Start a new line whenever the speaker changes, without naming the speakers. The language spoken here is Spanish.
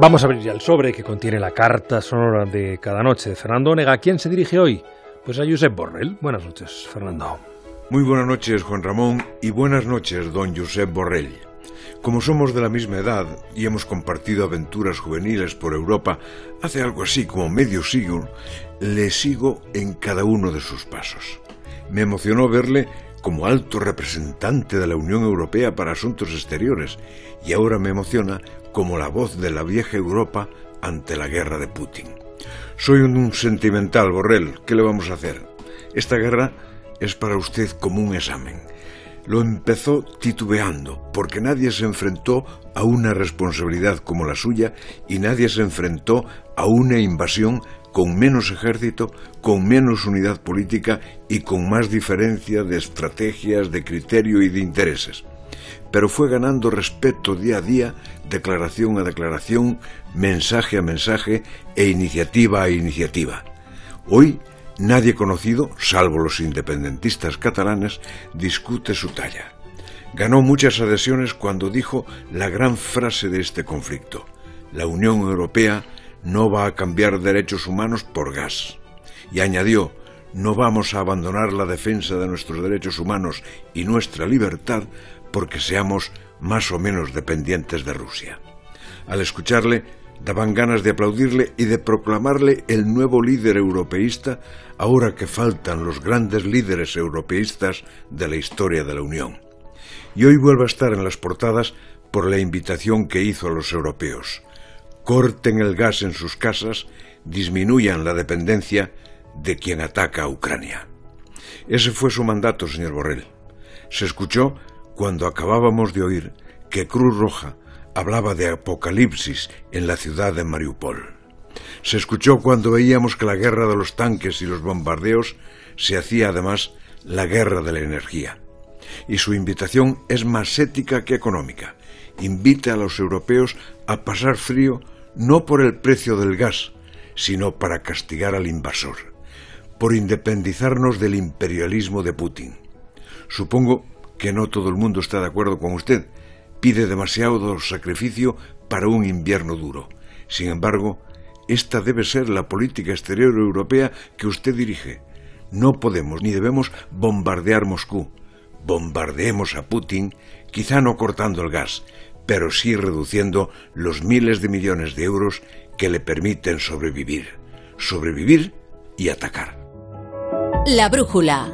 Vamos a abrir ya el sobre que contiene la carta sonora de cada noche de Fernando Onega. ¿A quién se dirige hoy? Pues a Josep Borrell. Buenas noches, Fernando.
Muy buenas noches, Juan Ramón, y buenas noches, don Josep Borrell. Como somos de la misma edad y hemos compartido aventuras juveniles por Europa hace algo así como medio siglo, le sigo en cada uno de sus pasos. Me emocionó verle como alto representante de la Unión Europea para Asuntos Exteriores y ahora me emociona como la voz de la vieja Europa ante la guerra de Putin. Soy un sentimental, Borrell, ¿qué le vamos a hacer? Esta guerra es para usted como un examen. Lo empezó titubeando, porque nadie se enfrentó a una responsabilidad como la suya y nadie se enfrentó a una invasión con menos ejército, con menos unidad política y con más diferencia de estrategias, de criterio y de intereses. Pero fue ganando respeto día a día, declaración a declaración, mensaje a mensaje e iniciativa a iniciativa. Hoy nadie conocido, salvo los independentistas catalanes, discute su talla. Ganó muchas adhesiones cuando dijo la gran frase de este conflicto. La Unión Europea no va a cambiar derechos humanos por gas. Y añadió, no vamos a abandonar la defensa de nuestros derechos humanos y nuestra libertad porque seamos más o menos dependientes de Rusia. Al escucharle, daban ganas de aplaudirle y de proclamarle el nuevo líder europeísta ahora que faltan los grandes líderes europeístas de la historia de la Unión. Y hoy vuelve a estar en las portadas por la invitación que hizo a los europeos corten el gas en sus casas, disminuyan la dependencia de quien ataca a Ucrania. Ese fue su mandato, señor Borrell. Se escuchó cuando acabábamos de oír que Cruz Roja hablaba de apocalipsis en la ciudad de Mariupol. Se escuchó cuando veíamos que la guerra de los tanques y los bombardeos se hacía además la guerra de la energía. Y su invitación es más ética que económica. Invita a los europeos a pasar frío no por el precio del gas, sino para castigar al invasor, por independizarnos del imperialismo de Putin. Supongo que no todo el mundo está de acuerdo con usted. Pide demasiado sacrificio para un invierno duro. Sin embargo, esta debe ser la política exterior europea que usted dirige. No podemos ni debemos bombardear Moscú. Bombardeemos a Putin, quizá no cortando el gas, pero sí reduciendo los miles de millones de euros que le permiten sobrevivir, sobrevivir y atacar.
La brújula.